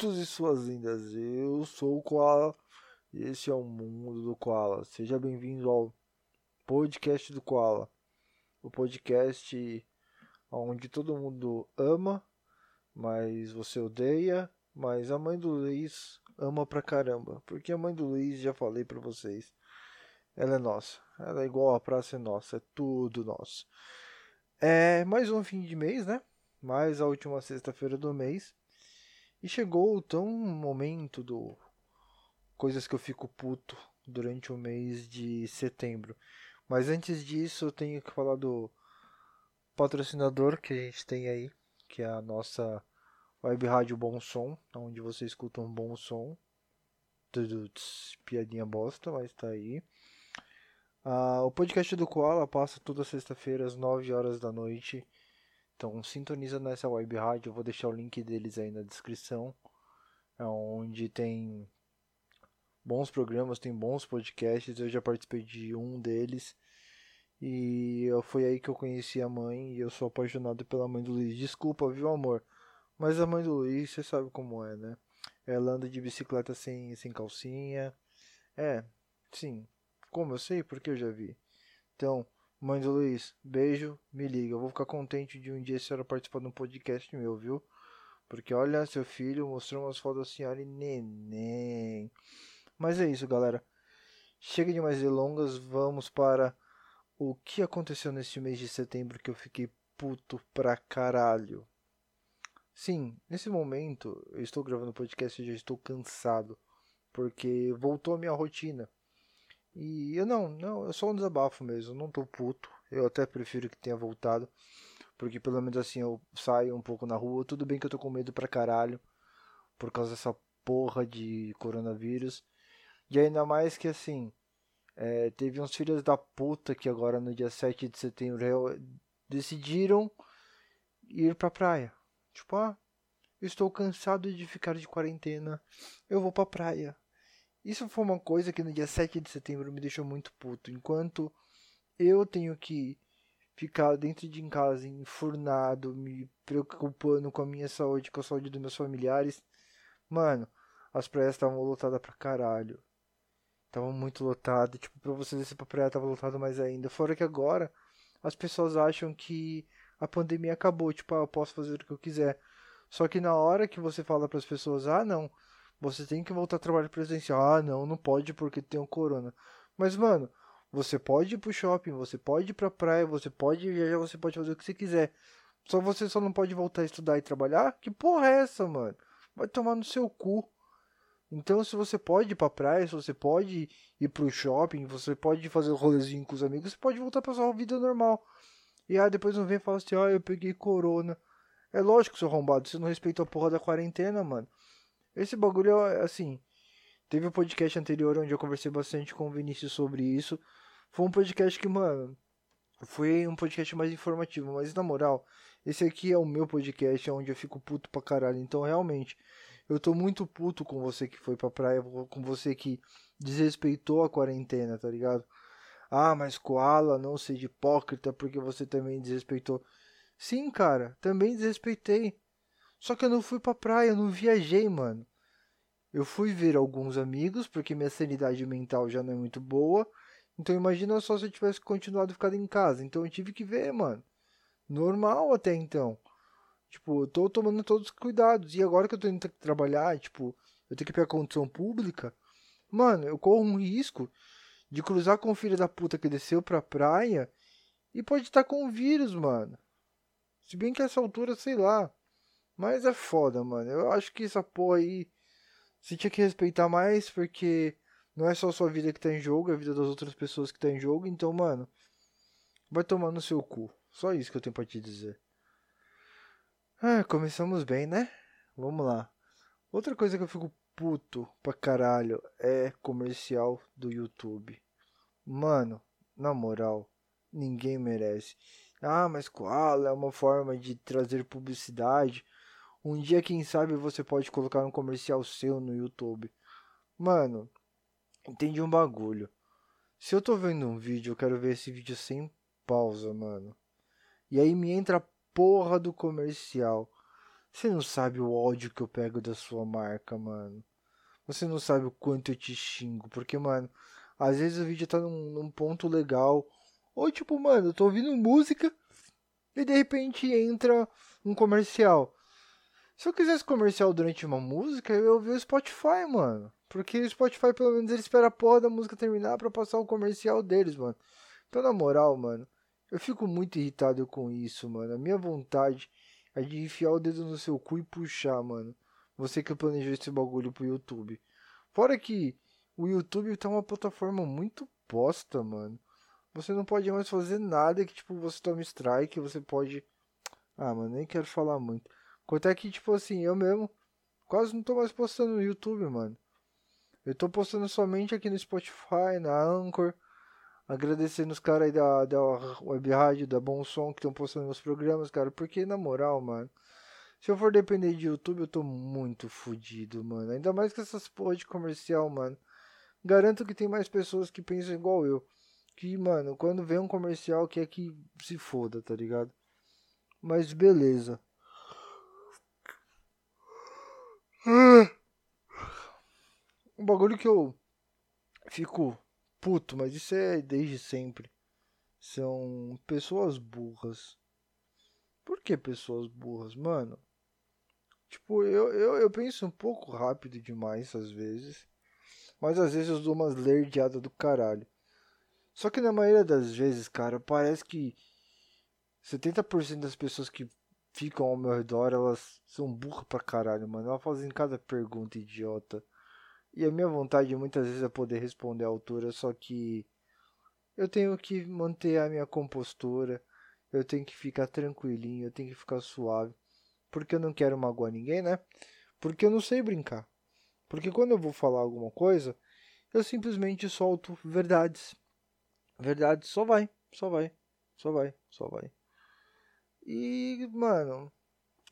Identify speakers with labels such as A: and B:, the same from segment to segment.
A: putos e suas lindas. Eu sou o Koala e esse é o mundo do Koala. Seja bem-vindo ao podcast do Koala. O podcast onde todo mundo ama, mas você odeia, mas a mãe do Luiz ama pra caramba. Porque a mãe do Luiz, já falei pra vocês, ela é nossa. Ela é igual a praça é nossa, é tudo nosso. É mais um fim de mês, né? Mais a última sexta-feira do mês. E chegou tão momento do coisas que eu fico puto durante o mês de setembro. Mas antes disso, eu tenho que falar do patrocinador que a gente tem aí, que é a nossa web rádio Bom Som, onde você escuta um bom som. Piadinha bosta, mas tá aí. Ah, o podcast do Koala passa toda sexta-feira às 9 horas da noite então sintoniza nessa web rádio, eu vou deixar o link deles aí na descrição, é onde tem bons programas, tem bons podcasts, eu já participei de um deles. E foi aí que eu conheci a mãe e eu sou apaixonado pela mãe do Luiz. Desculpa, viu, amor? Mas a mãe do Luiz, você sabe como é, né? Ela anda de bicicleta sem, sem calcinha. É, sim. Como eu sei? Porque eu já vi. Então, Mãe do Luiz, beijo, me liga. Eu vou ficar contente de um dia a senhora participar de um podcast meu, viu? Porque olha, seu filho mostrou umas fotos da senhora e neném. Mas é isso, galera. Chega de mais delongas, vamos para o que aconteceu neste mês de setembro que eu fiquei puto pra caralho. Sim, nesse momento eu estou gravando podcast e já estou cansado, porque voltou a minha rotina. E eu não, não, eu só um desabafo mesmo, não tô puto. Eu até prefiro que tenha voltado. Porque pelo menos assim eu saio um pouco na rua. Tudo bem que eu tô com medo pra caralho. Por causa dessa porra de coronavírus. E ainda mais que assim. É, teve uns filhos da puta que agora no dia 7 de setembro decidiram ir pra praia. Tipo, ah, estou cansado de ficar de quarentena. Eu vou pra praia. Isso foi uma coisa que no dia 7 de setembro me deixou muito puto. Enquanto eu tenho que ficar dentro de casa, enfurnado, me preocupando com a minha saúde, com a saúde dos meus familiares. Mano, as praias estavam lotadas pra caralho. Estavam muito lotadas. Tipo, pra você descer pra praia tava lotado mais ainda. Fora que agora as pessoas acham que a pandemia acabou. Tipo, ah, eu posso fazer o que eu quiser. Só que na hora que você fala para as pessoas, ah, não, você tem que voltar a trabalho presencial. Ah, não, não pode porque tem o corona. Mas, mano, você pode ir pro shopping, você pode ir pra praia, você pode viajar, você pode fazer o que você quiser. Só você só não pode voltar a estudar e trabalhar? Que porra é essa, mano? Vai tomar no seu cu. Então, se você pode ir pra praia, se você pode ir pro shopping, você pode fazer um rolezinho com os amigos, você pode voltar pra sua vida normal. E aí depois não vem e fala assim, ah, eu peguei corona. É lógico, seu arrombado, você não respeita a porra da quarentena, mano. Esse bagulho é assim. Teve um podcast anterior onde eu conversei bastante com o Vinícius sobre isso. Foi um podcast que, mano, foi um podcast mais informativo. Mas na moral, esse aqui é o meu podcast, onde eu fico puto pra caralho. Então, realmente, eu tô muito puto com você que foi pra praia, com você que desrespeitou a quarentena, tá ligado? Ah, mas Koala, não seja hipócrita porque você também desrespeitou. Sim, cara, também desrespeitei. Só que eu não fui pra praia, eu não viajei, mano. Eu fui ver alguns amigos, porque minha sanidade mental já não é muito boa. Então imagina só se eu tivesse continuado ficando em casa. Então eu tive que ver, mano. Normal até então. Tipo, eu tô tomando todos os cuidados. E agora que eu tô indo trabalhar, tipo, eu tenho que pegar condição pública. Mano, eu corro um risco de cruzar com o filho da puta que desceu pra praia e pode estar com o vírus, mano. Se bem que essa altura, sei lá. Mas é foda, mano. Eu acho que essa porra aí. Você tinha que respeitar mais, porque não é só a sua vida que tá em jogo, é a vida das outras pessoas que tá em jogo. Então, mano, vai tomar no seu cu. Só isso que eu tenho pra te dizer. Ah, começamos bem, né? Vamos lá. Outra coisa que eu fico puto pra caralho é comercial do YouTube. Mano, na moral, ninguém merece. Ah, mas qual é uma forma de trazer publicidade? Um dia, quem sabe, você pode colocar um comercial seu no YouTube. Mano, entendi um bagulho. Se eu tô vendo um vídeo, eu quero ver esse vídeo sem pausa, mano. E aí me entra a porra do comercial. Você não sabe o ódio que eu pego da sua marca, mano. Você não sabe o quanto eu te xingo. Porque, mano, às vezes o vídeo tá num, num ponto legal. Ou tipo, mano, eu tô ouvindo música e de repente entra um comercial. Se eu quisesse comercial durante uma música, eu ia ouvir o Spotify, mano. Porque o Spotify, pelo menos, ele espera a porra da música terminar pra passar o comercial deles, mano. Então, na moral, mano, eu fico muito irritado com isso, mano. A minha vontade é de enfiar o dedo no seu cu e puxar, mano. Você que planejou esse bagulho pro YouTube. Fora que o YouTube tá uma plataforma muito bosta, mano. Você não pode mais fazer nada que, tipo, você tome strike, você pode. Ah, mano, nem quero falar muito. Quanto é que, tipo assim, eu mesmo quase não tô mais postando no YouTube, mano. Eu tô postando somente aqui no Spotify, na Anchor. Agradecendo os caras aí da, da Web Rádio, da Bom Som que estão postando meus programas, cara. Porque, na moral, mano. Se eu for depender de YouTube, eu tô muito fodido, mano. Ainda mais com essas porra de comercial, mano. Garanto que tem mais pessoas que pensam igual eu. Que, mano, quando vem um comercial que é que se foda, tá ligado? Mas beleza. Um bagulho que eu fico puto, mas isso é desde sempre. São pessoas burras. Por que pessoas burras, mano? Tipo, eu, eu, eu penso um pouco rápido demais às vezes. Mas às vezes eu dou umas lerdeadas do caralho. Só que na maioria das vezes, cara, parece que 70% das pessoas que ficam ao meu redor, elas são burras pra caralho, mano. Elas fazem cada pergunta idiota. E a minha vontade muitas vezes é poder responder à altura, só que eu tenho que manter a minha compostura, eu tenho que ficar tranquilinho, eu tenho que ficar suave, porque eu não quero magoar ninguém, né? Porque eu não sei brincar. Porque quando eu vou falar alguma coisa, eu simplesmente solto verdades. Verdades só vai, só vai, só vai, só vai. E, mano,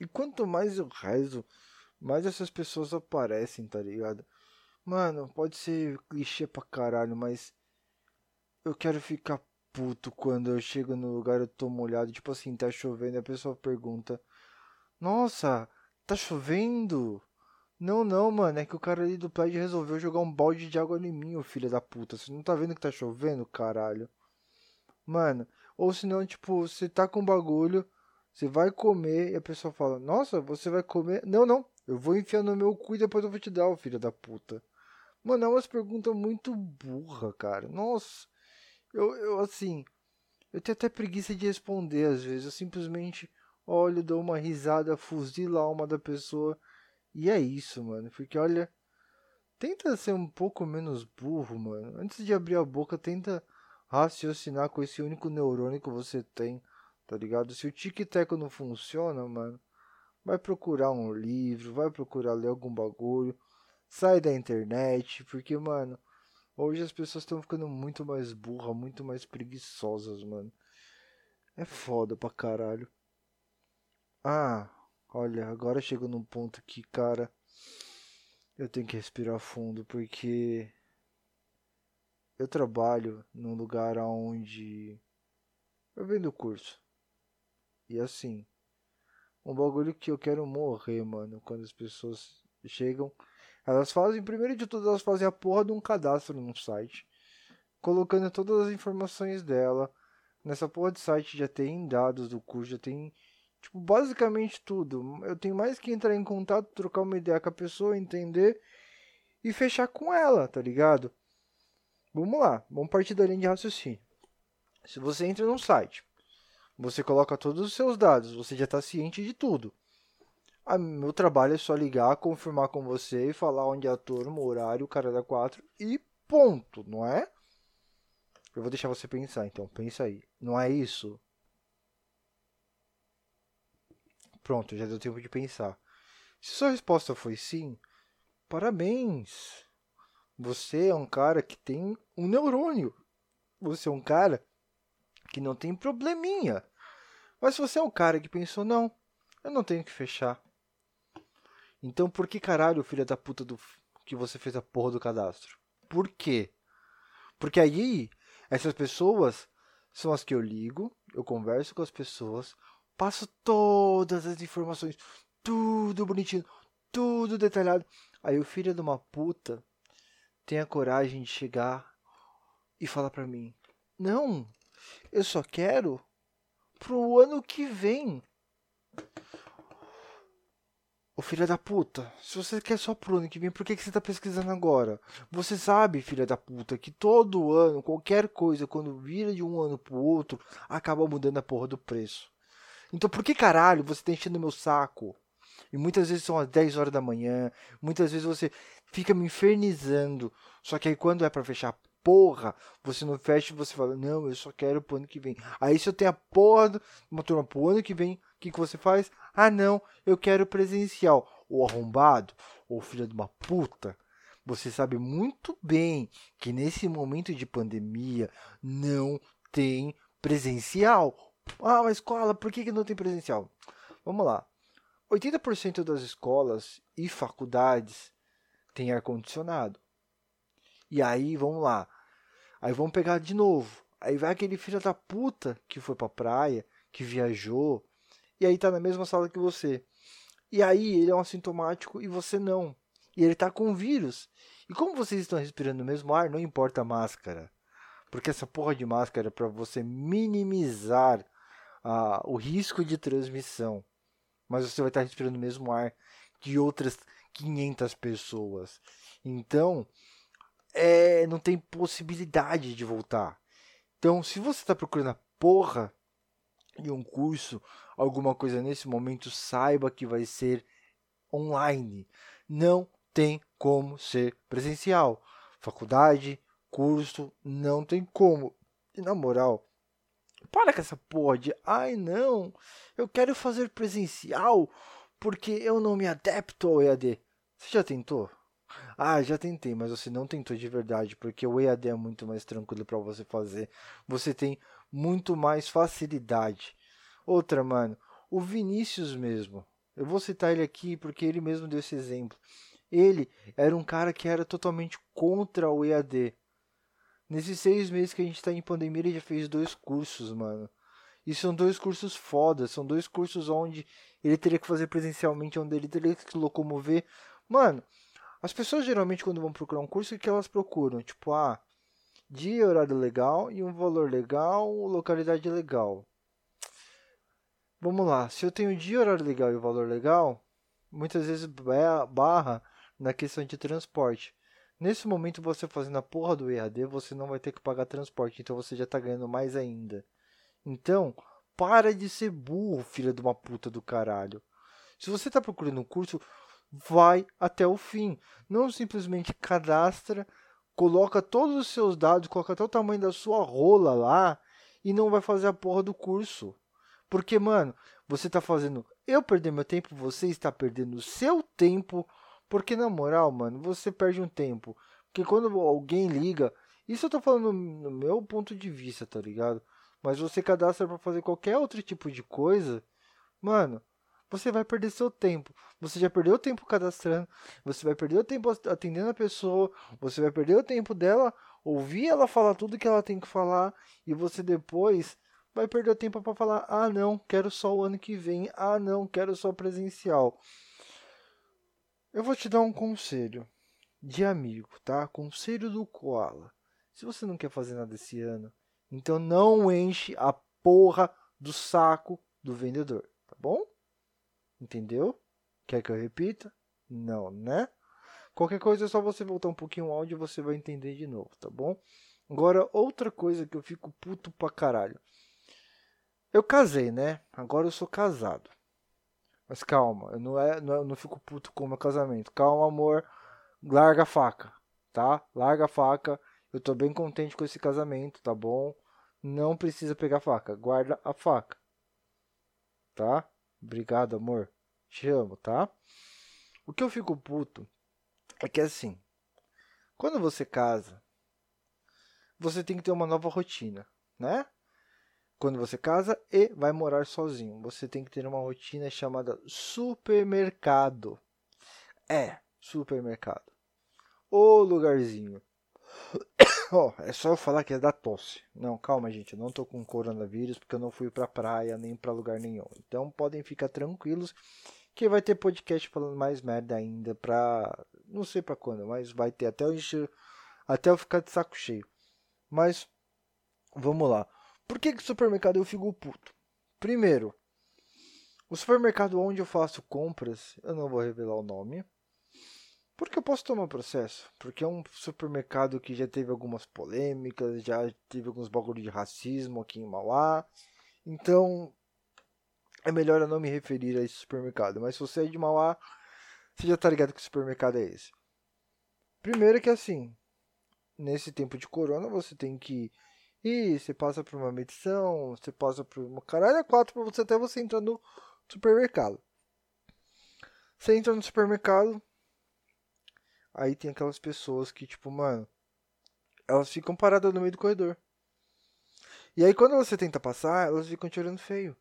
A: e quanto mais eu rezo, mais essas pessoas aparecem, tá ligado? Mano, pode ser clichê pra caralho, mas eu quero ficar puto quando eu chego no lugar eu tô molhado, tipo assim, tá chovendo e a pessoa pergunta: Nossa, tá chovendo? Não, não, mano, é que o cara ali do prédio resolveu jogar um balde de água em mim, ô filho da puta. Você não tá vendo que tá chovendo, caralho? Mano, ou senão, tipo, você tá com bagulho, você vai comer e a pessoa fala: Nossa, você vai comer? Não, não, eu vou enfiar no meu cu e depois eu vou te dar, ô filho da puta. Mano, é umas perguntas muito burra, cara. Nossa, eu, eu assim, eu tenho até preguiça de responder às vezes. Eu simplesmente olho, dou uma risada, fuzilo a alma da pessoa e é isso, mano. Porque olha, tenta ser um pouco menos burro, mano. Antes de abrir a boca, tenta raciocinar com esse único neurônio que você tem, tá ligado? Se o tic-tac não funciona, mano, vai procurar um livro, vai procurar ler algum bagulho sai da internet, porque, mano, hoje as pessoas estão ficando muito mais burras, muito mais preguiçosas, mano. É foda pra caralho. Ah, olha, agora chego num ponto que, cara, eu tenho que respirar fundo, porque eu trabalho num lugar onde eu vendo curso. E assim, um bagulho que eu quero morrer, mano, quando as pessoas chegam elas fazem, primeiro de tudo, elas fazem a porra de um cadastro num site, colocando todas as informações dela. Nessa porra de site já tem dados do curso, já tem, tipo, basicamente tudo. Eu tenho mais que entrar em contato, trocar uma ideia com a pessoa, entender e fechar com ela, tá ligado? Vamos lá, vamos partir da linha de raciocínio. Se você entra num site, você coloca todos os seus dados, você já está ciente de tudo. A, meu trabalho é só ligar, confirmar com você e falar onde é a turma, o horário, o cara da 4 e ponto, não é? Eu vou deixar você pensar, então, pensa aí. Não é isso? Pronto, já deu tempo de pensar. Se sua resposta foi sim, parabéns! Você é um cara que tem um neurônio. Você é um cara que não tem probleminha. Mas se você é um cara que pensou, não, eu não tenho que fechar. Então por que caralho, filha da puta, do que você fez a porra do cadastro? Por quê? Porque aí, essas pessoas são as que eu ligo, eu converso com as pessoas, passo todas as informações, tudo bonitinho, tudo detalhado. Aí o filho de uma puta tem a coragem de chegar e falar para mim: "Não, eu só quero pro ano que vem". Ô filha da puta, se você quer só pro ano que vem, por que, que você tá pesquisando agora? Você sabe, filha da puta, que todo ano, qualquer coisa, quando vira de um ano pro outro, acaba mudando a porra do preço. Então por que caralho você tá enchendo meu saco? E muitas vezes são às 10 horas da manhã, muitas vezes você fica me infernizando. Só que aí quando é para fechar porra, você não fecha e você fala, não, eu só quero pro ano que vem. Aí se eu tenho a porra de uma turma pro ano que vem, o que, que você faz? Ah, não, eu quero presencial. O arrombado, ou filho de uma puta, você sabe muito bem que nesse momento de pandemia não tem presencial. Ah, mas escola, por que, que não tem presencial? Vamos lá. 80% das escolas e faculdades têm ar-condicionado. E aí, vamos lá. Aí vamos pegar de novo. Aí vai aquele filho da puta que foi pra praia, que viajou, e aí tá na mesma sala que você. E aí ele é um assintomático e você não. E ele tá com vírus. E como vocês estão respirando o mesmo ar, não importa a máscara. Porque essa porra de máscara é para você minimizar ah, o risco de transmissão. Mas você vai estar respirando o mesmo ar que outras 500 pessoas. Então, é, não tem possibilidade de voltar. Então, se você está procurando a porra de um curso, alguma coisa nesse momento, saiba que vai ser online. Não tem como ser presencial. Faculdade, curso, não tem como. E na moral, para com essa porra de, ai não, eu quero fazer presencial porque eu não me adapto ao EAD. Você já tentou? Ah, já tentei, mas você não tentou de verdade, porque o EAD é muito mais tranquilo para você fazer. Você tem muito mais facilidade. Outra, mano, o Vinícius mesmo. Eu vou citar ele aqui porque ele mesmo deu esse exemplo. Ele era um cara que era totalmente contra o EAD. Nesses seis meses que a gente tá em pandemia, ele já fez dois cursos, mano. E são dois cursos fodas, são dois cursos onde ele teria que fazer presencialmente, onde ele teria que se locomover. Mano, as pessoas geralmente quando vão procurar um curso, o que elas procuram? Tipo, ah, dia, horário legal e um valor legal, localidade legal. Vamos lá, se eu tenho dia, horário legal e o valor legal, muitas vezes barra na questão de transporte. Nesse momento, você fazendo a porra do EAD, você não vai ter que pagar transporte, então você já está ganhando mais ainda. Então, para de ser burro, filha de uma puta do caralho. Se você está procurando um curso, vai até o fim. Não simplesmente cadastra, coloca todos os seus dados, coloca até o tamanho da sua rola lá e não vai fazer a porra do curso. Porque, mano, você está fazendo eu perder meu tempo, você está perdendo o seu tempo porque, na moral, mano, você perde um tempo. Porque quando alguém liga. Isso eu tô falando no meu ponto de vista, tá ligado? Mas você cadastra para fazer qualquer outro tipo de coisa. Mano, você vai perder seu tempo. Você já perdeu o tempo cadastrando. Você vai perder o tempo atendendo a pessoa. Você vai perder o tempo dela ouvir ela falar tudo que ela tem que falar. E você depois vai perder o tempo para falar: ah, não, quero só o ano que vem. Ah, não, quero só presencial. Eu vou te dar um conselho de amigo, tá? Conselho do Koala. Se você não quer fazer nada esse ano, então não enche a porra do saco do vendedor, tá bom? Entendeu? Quer que eu repita? Não, né? Qualquer coisa é só você voltar um pouquinho o áudio e você vai entender de novo, tá bom? Agora, outra coisa que eu fico puto pra caralho. Eu casei, né? Agora eu sou casado. Mas calma, eu não, é, não, é, não fico puto com o meu casamento. Calma, amor. Larga a faca, tá? Larga a faca. Eu tô bem contente com esse casamento, tá bom? Não precisa pegar a faca. Guarda a faca. Tá? Obrigado, amor. Te amo, tá? O que eu fico puto é que assim, quando você casa, você tem que ter uma nova rotina, né? quando você casa e vai morar sozinho. Você tem que ter uma rotina chamada supermercado. É, supermercado. O lugarzinho. Oh, é só eu falar que é da tosse. Não, calma, gente. Eu não tô com coronavírus porque eu não fui pra praia nem pra lugar nenhum. Então podem ficar tranquilos que vai ter podcast falando mais merda ainda pra. Não sei pra quando, mas vai ter até eu encher. Até eu ficar de saco cheio. Mas. Vamos lá. Por que que supermercado eu fico puto? Primeiro, o supermercado onde eu faço compras, eu não vou revelar o nome. Porque eu posso tomar processo. Porque é um supermercado que já teve algumas polêmicas, já teve alguns bagulho de racismo aqui em Mauá. Então, é melhor eu não me referir a esse supermercado. Mas se você é de Mauá, você já tá ligado que supermercado é esse. Primeiro que assim, nesse tempo de corona, você tem que ir, você passa por uma medição, você passa por uma caralho é quatro para você até você entrar no supermercado. Você entra no supermercado, aí tem aquelas pessoas que, tipo, mano, elas ficam paradas no meio do corredor. E aí quando você tenta passar, elas ficam te olhando feio.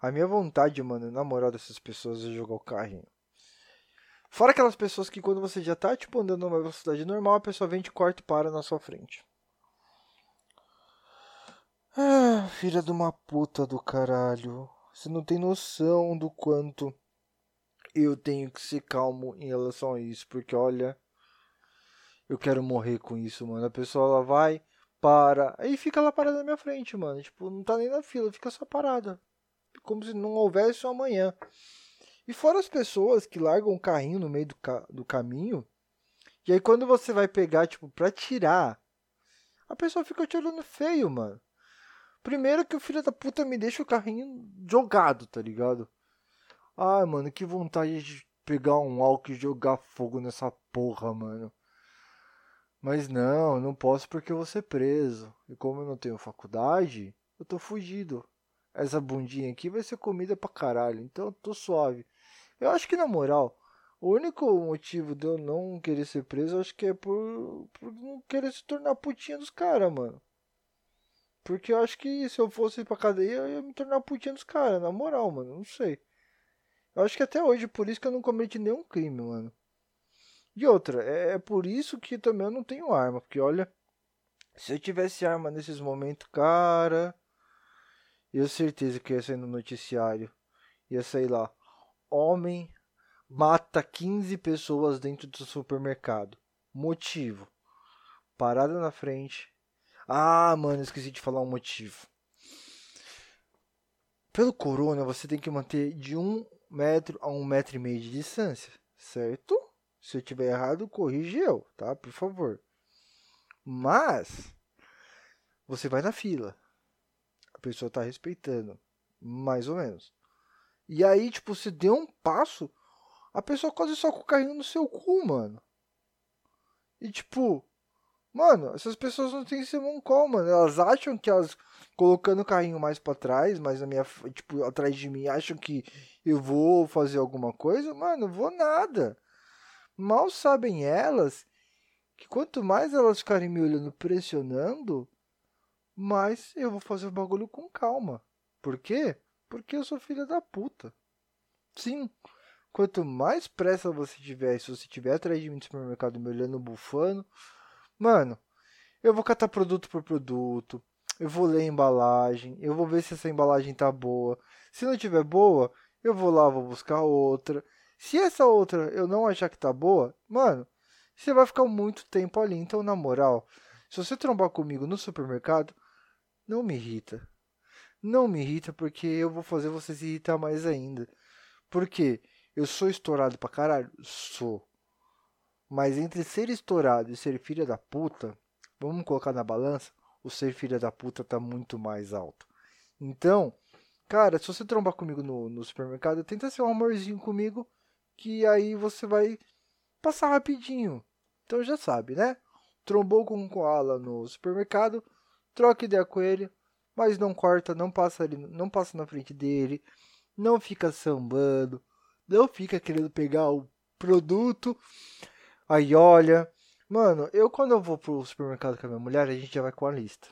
A: A minha vontade, mano, na moral dessas pessoas é jogar o carrinho. Fora aquelas pessoas que quando você já tá, tipo, andando numa velocidade normal, a pessoa vem, te corta e para na sua frente. Ah, filha de uma puta do caralho. Você não tem noção do quanto eu tenho que ser calmo em relação a isso, porque olha, eu quero morrer com isso, mano. A pessoa ela vai, para, aí fica lá parada na minha frente, mano. Tipo, não tá nem na fila, fica só parada. Como se não houvesse um amanhã. E fora as pessoas que largam o carrinho no meio do, ca do caminho, e aí quando você vai pegar, tipo, pra tirar, a pessoa fica te olhando feio, mano. Primeiro que o filho da puta me deixa o carrinho jogado, tá ligado? Ai, mano, que vontade de pegar um álcool e jogar fogo nessa porra, mano. Mas não, não posso porque eu vou ser preso. E como eu não tenho faculdade, eu tô fugido. Essa bundinha aqui vai ser comida pra caralho, então eu tô suave. Eu acho que na moral, o único motivo de eu não querer ser preso, eu acho que é por, por não querer se tornar putinha dos caras, mano. Porque eu acho que se eu fosse pra cadeia, eu ia me tornar putinha dos caras, na moral, mano. Não sei. Eu acho que até hoje, por isso que eu não cometi nenhum crime, mano. E outra, é, é por isso que também eu não tenho arma. Porque olha, se eu tivesse arma nesses momentos, cara. Eu certeza que ia sair no noticiário. Ia sair lá. Homem mata 15 pessoas dentro do supermercado. Motivo. Parada na frente, ah, mano, esqueci de falar um motivo. Pelo corona, você tem que manter de um metro a um metro e meio de distância, certo? Se eu tiver errado, corrige eu, tá? Por favor. Mas você vai na fila. A pessoa tá respeitando, mais ou menos. E aí, tipo, você deu um passo, a pessoa quase só com o carrinho no seu cu, mano. E tipo, Mano, essas pessoas não têm esse call, mano. Elas acham que elas colocando o carrinho mais para trás, mais na minha, tipo, atrás de mim, acham que eu vou fazer alguma coisa? Mano, vou nada. Mal sabem elas que quanto mais elas ficarem me olhando pressionando, mais eu vou fazer o bagulho com calma. Por quê? Porque eu sou filha da puta. Sim. Quanto mais pressa você tiver, se você tiver atrás de mim no supermercado me olhando bufando, Mano, eu vou catar produto por produto, eu vou ler a embalagem, eu vou ver se essa embalagem tá boa. Se não tiver boa, eu vou lá, vou buscar outra. Se essa outra eu não achar que tá boa, mano, você vai ficar muito tempo ali. Então, na moral, se você trombar comigo no supermercado, não me irrita. Não me irrita porque eu vou fazer você se irritar mais ainda. Porque eu sou estourado pra caralho? Sou. Mas entre ser estourado e ser filha da puta, vamos colocar na balança, o ser filha da puta tá muito mais alto. Então, cara, se você trombar comigo no, no supermercado, tenta ser um amorzinho comigo, que aí você vai passar rapidinho. Então já sabe, né? Trombou com um koala no supermercado, troca ideia com ele, mas não corta, não passa ali, não passa na frente dele, não fica sambando, não fica querendo pegar o produto Aí olha. Mano, eu quando eu vou pro supermercado com a minha mulher, a gente já vai com a lista.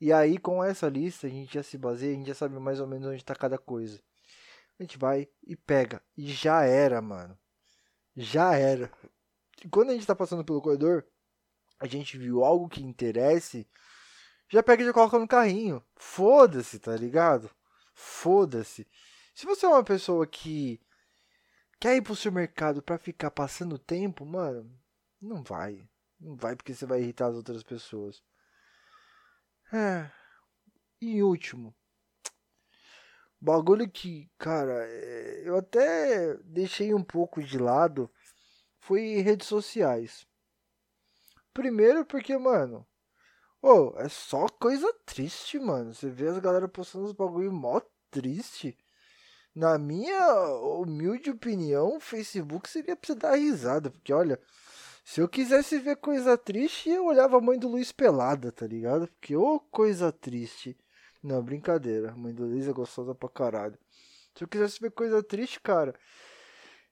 A: E aí com essa lista a gente já se baseia, a gente já sabe mais ou menos onde tá cada coisa. A gente vai e pega. E já era, mano. Já era. E quando a gente tá passando pelo corredor, a gente viu algo que interesse, já pega e já coloca no carrinho. Foda-se, tá ligado? Foda-se. Se você é uma pessoa que quer ir pro supermercado para ficar passando tempo, mano, não vai. Não vai porque você vai irritar as outras pessoas. É. E último. Bagulho que, cara, é, eu até deixei um pouco de lado foi redes sociais. Primeiro porque, mano, oh, é só coisa triste, mano. Você vê as galera postando os bagulho mó triste. Na minha humilde opinião, o Facebook seria pra você dar risada. Porque, olha, se eu quisesse ver coisa triste, eu olhava a mãe do Luiz pelada, tá ligado? Porque, ô, oh, coisa triste. Não, brincadeira. A mãe do Luiz é gostosa pra caralho. Se eu quisesse ver coisa triste, cara,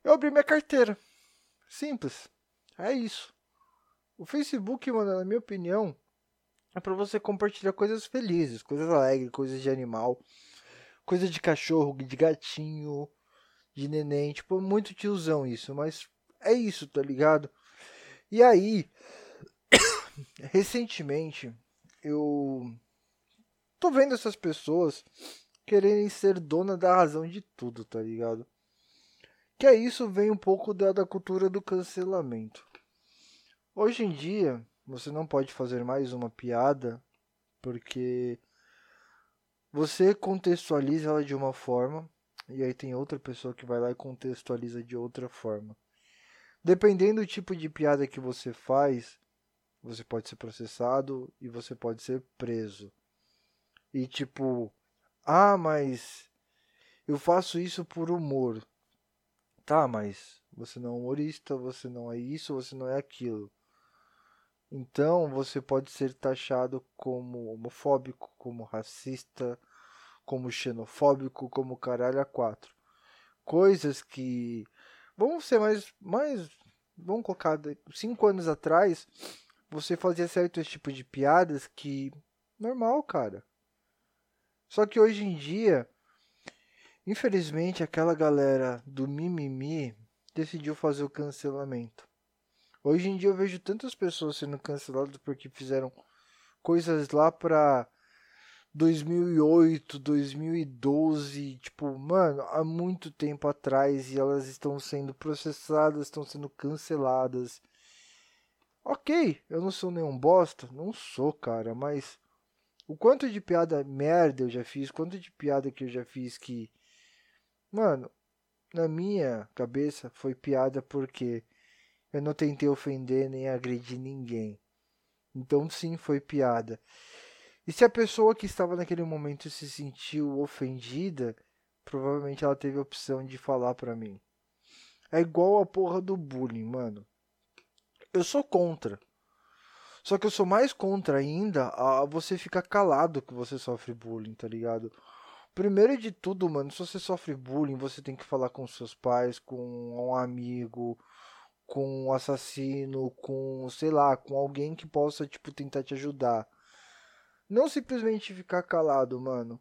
A: eu abri minha carteira. Simples. É isso. O Facebook, mano, na minha opinião, é para você compartilhar coisas felizes, coisas alegres, coisas de animal coisa de cachorro, de gatinho, de neném, tipo, muito tiozão isso, mas é isso, tá ligado? E aí, recentemente, eu tô vendo essas pessoas quererem ser dona da razão de tudo, tá ligado? Que é isso vem um pouco da, da cultura do cancelamento. Hoje em dia, você não pode fazer mais uma piada porque você contextualiza ela de uma forma e aí tem outra pessoa que vai lá e contextualiza de outra forma. Dependendo do tipo de piada que você faz, você pode ser processado e você pode ser preso. E tipo, ah, mas eu faço isso por humor. Tá, mas você não é humorista, você não é isso, você não é aquilo. Então você pode ser taxado como homofóbico, como racista, como xenofóbico, como caralho a quatro. Coisas que vamos ser mais mais vamos colocar cinco anos atrás você fazia certo esse tipo de piadas que normal, cara. Só que hoje em dia, infelizmente, aquela galera do mimimi decidiu fazer o cancelamento. Hoje em dia eu vejo tantas pessoas sendo canceladas porque fizeram coisas lá pra 2008, 2012, tipo, mano, há muito tempo atrás e elas estão sendo processadas, estão sendo canceladas. Ok, eu não sou nenhum bosta, não sou, cara, mas o quanto de piada merda eu já fiz, quanto de piada que eu já fiz que, mano, na minha cabeça foi piada porque eu não tentei ofender nem agredir ninguém. Então, sim, foi piada. E se a pessoa que estava naquele momento se sentiu ofendida, provavelmente ela teve a opção de falar pra mim. É igual a porra do bullying, mano. Eu sou contra. Só que eu sou mais contra ainda a você ficar calado que você sofre bullying, tá ligado? Primeiro de tudo, mano, se você sofre bullying, você tem que falar com seus pais, com um amigo, com um assassino, com, sei lá, com alguém que possa, tipo, tentar te ajudar. Não simplesmente ficar calado, mano.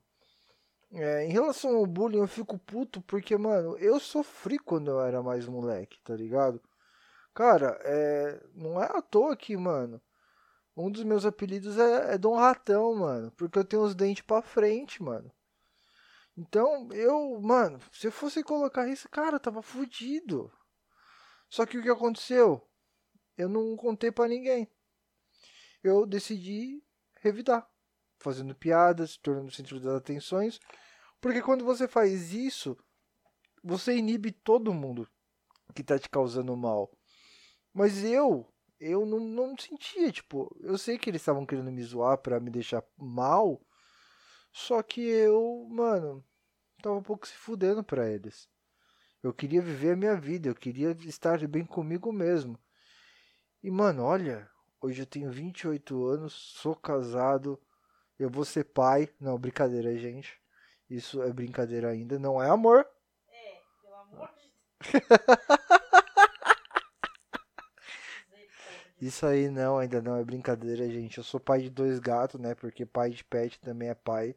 A: É, em relação ao bullying, eu fico puto porque, mano, eu sofri quando eu era mais moleque, tá ligado? Cara, é, não é à toa que, mano, um dos meus apelidos é, é Dom Ratão, mano, porque eu tenho os dentes pra frente, mano. Então, eu, mano, se eu fosse colocar isso, cara, tava fudido. Só que o que aconteceu? Eu não contei para ninguém. Eu decidi revidar, fazendo piadas, tornando o centro das atenções, porque quando você faz isso, você inibe todo mundo que tá te causando mal. Mas eu, eu não, não sentia, tipo, eu sei que eles estavam querendo me zoar para me deixar mal, só que eu, mano, tava um pouco se fudendo pra eles. Eu queria viver a minha vida, eu queria estar bem comigo mesmo. E, mano, olha, hoje eu tenho 28 anos, sou casado, eu vou ser pai. Não, brincadeira, gente. Isso é brincadeira ainda, não é amor.
B: É, pelo amor de Deus.
A: Isso aí não, ainda não é brincadeira, gente. Eu sou pai de dois gatos, né? Porque pai de pet também é pai.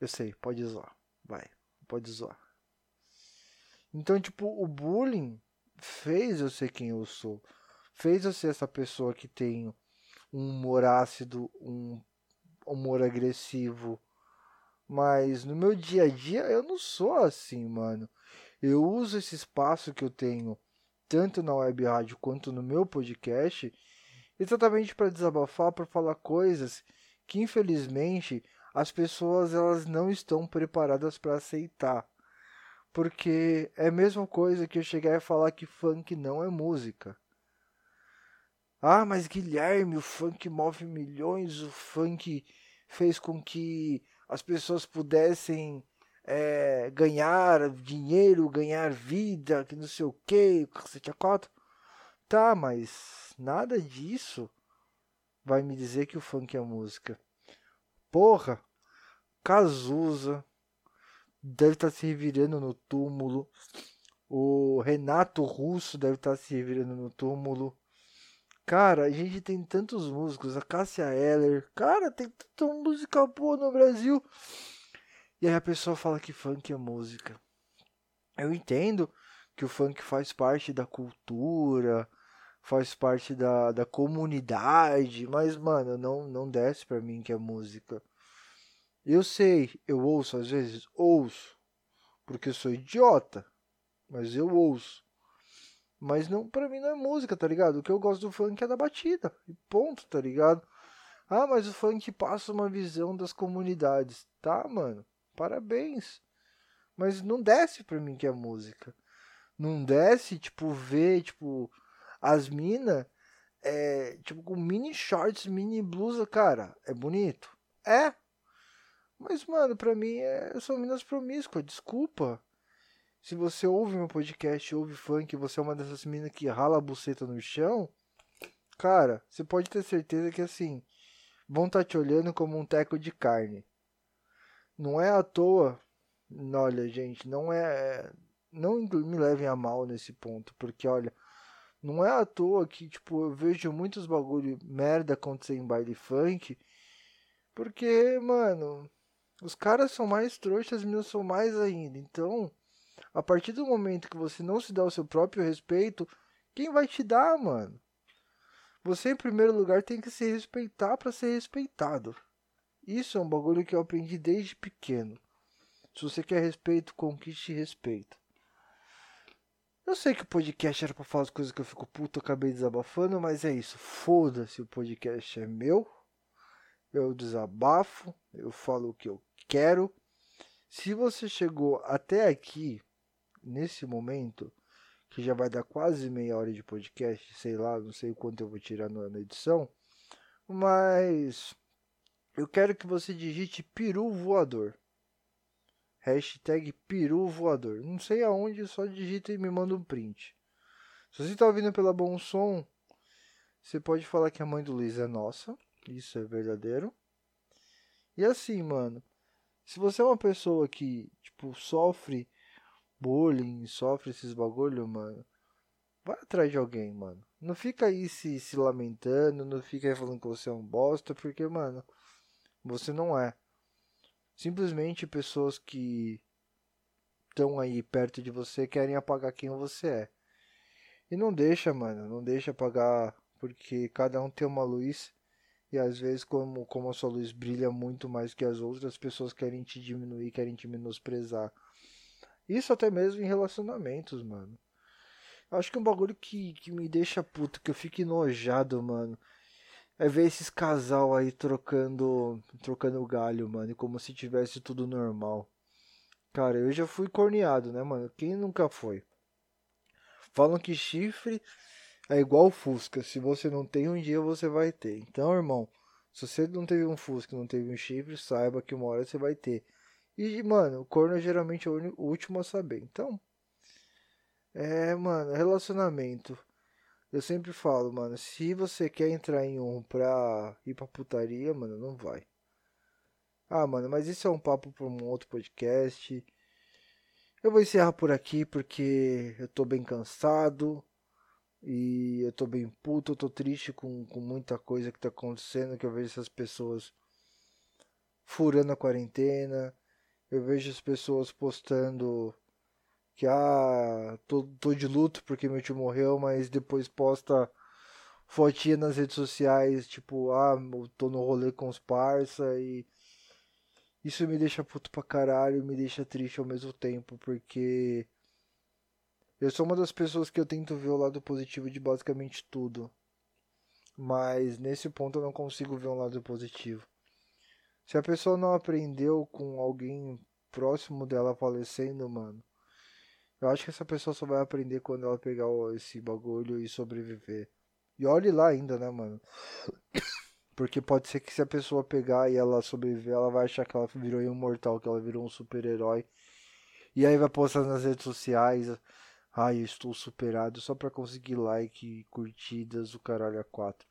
A: Eu sei, pode zoar. Vai, pode zoar. Então, tipo, o bullying fez eu ser quem eu sou. Fez eu ser essa pessoa que tem um humor ácido, um humor agressivo, Mas no meu dia a dia eu não sou assim, mano. Eu uso esse espaço que eu tenho, tanto na web rádio quanto no meu podcast, exatamente para desabafar, para falar coisas que infelizmente as pessoas elas não estão preparadas para aceitar. Porque é a mesma coisa que eu chegar e falar que funk não é música. Ah, mas Guilherme, o funk move milhões, o funk fez com que as pessoas pudessem é, ganhar dinheiro, ganhar vida, que não sei o que, cacete a quatro. Tá, mas nada disso vai me dizer que o funk é música. Porra, Cazuza deve estar tá se revirando no túmulo. O Renato Russo deve estar tá se revirando no túmulo. Cara, a gente tem tantos músicos, a Cássia Eller, cara, tem tanta música boa no Brasil. E aí a pessoa fala que funk é música. Eu entendo que o funk faz parte da cultura, faz parte da, da comunidade, mas, mano, não, não desce pra mim que é música. Eu sei, eu ouço às vezes, ouço, porque sou idiota, mas eu ouço. Mas não, pra mim não é música, tá ligado? O que eu gosto do funk é da batida. E ponto, tá ligado? Ah, mas o funk passa uma visão das comunidades. Tá, mano. Parabéns. Mas não desce pra mim que é música. Não desce, tipo, ver, tipo, as minas, é, tipo, com mini shorts, mini blusa, cara. É bonito? É. Mas, mano, pra mim é, são minas promíscuas, desculpa. Se você ouve meu podcast, ouve funk, você é uma dessas minas que rala a buceta no chão, cara, você pode ter certeza que assim, vão estar tá te olhando como um teco de carne. Não é à toa, olha, gente, não é. Não me levem a mal nesse ponto, porque olha, não é à toa que, tipo, eu vejo muitos bagulho merda acontecer em baile funk, porque, mano, os caras são mais trouxas, as meninas são mais ainda. Então, a partir do momento que você não se dá o seu próprio respeito, quem vai te dar, mano? Você, em primeiro lugar, tem que se respeitar para ser respeitado. Isso é um bagulho que eu aprendi desde pequeno. Se você quer respeito, conquiste respeito. Eu sei que o podcast era pra falar as coisas que eu fico puto, acabei desabafando, mas é isso. Foda-se, o podcast é meu. Eu desabafo, eu falo o que eu quero. Se você chegou até aqui, nesse momento, que já vai dar quase meia hora de podcast, sei lá, não sei quanto eu vou tirar na edição, mas eu quero que você digite peru voador. Hashtag peru voador. Não sei aonde, só digita e me manda um print. Se você está ouvindo pela Bom Som, você pode falar que a mãe do Luiz é nossa. Isso é verdadeiro. E assim, mano, se você é uma pessoa que, tipo, sofre bullying, sofre esses bagulho, mano, vai atrás de alguém, mano. Não fica aí se, se lamentando, não fica aí falando que você é um bosta, porque, mano, você não é. Simplesmente pessoas que estão aí perto de você querem apagar quem você é. E não deixa, mano, não deixa apagar, porque cada um tem uma luz e às vezes como, como a sua luz brilha muito mais que as outras, as pessoas querem te diminuir, querem te menosprezar. Isso até mesmo em relacionamentos, mano. Acho que é um bagulho que, que me deixa puto, que eu fico enojado, mano. É ver esses casal aí trocando trocando galho, mano, como se tivesse tudo normal. Cara, eu já fui corneado, né, mano? Quem nunca foi? Falam que chifre é igual Fusca. Se você não tem um dia, você vai ter. Então, irmão, se você não teve um Fusca, não teve um chifre, saiba que uma hora você vai ter. E, mano, o corno é geralmente é o último a saber. Então, é, mano, relacionamento. Eu sempre falo, mano, se você quer entrar em um pra ir pra putaria, mano, não vai. Ah, mano, mas isso é um papo pra um outro podcast. Eu vou encerrar por aqui porque eu tô bem cansado. E eu tô bem puto, eu tô triste com, com muita coisa que tá acontecendo. Que eu vejo essas pessoas furando a quarentena eu vejo as pessoas postando que ah, tô, tô de luto porque meu tio morreu, mas depois posta fotinha nas redes sociais, tipo, ah, tô no rolê com os parça e Isso me deixa puto pra caralho e me deixa triste ao mesmo tempo, porque eu sou uma das pessoas que eu tento ver o lado positivo de basicamente tudo. Mas nesse ponto eu não consigo ver um lado positivo. Se a pessoa não aprendeu com alguém próximo dela falecendo, mano, eu acho que essa pessoa só vai aprender quando ela pegar esse bagulho e sobreviver. E olhe lá ainda, né, mano? Porque pode ser que se a pessoa pegar e ela sobreviver, ela vai achar que ela virou imortal, que ela virou um super-herói. E aí vai postar nas redes sociais. Ai, eu estou superado só pra conseguir like, curtidas, o caralho a quatro.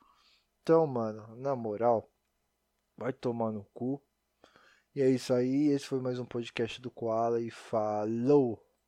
A: Então, mano, na moral, vai tomar no cu. E é isso aí. Esse foi mais um podcast do Koala e falou!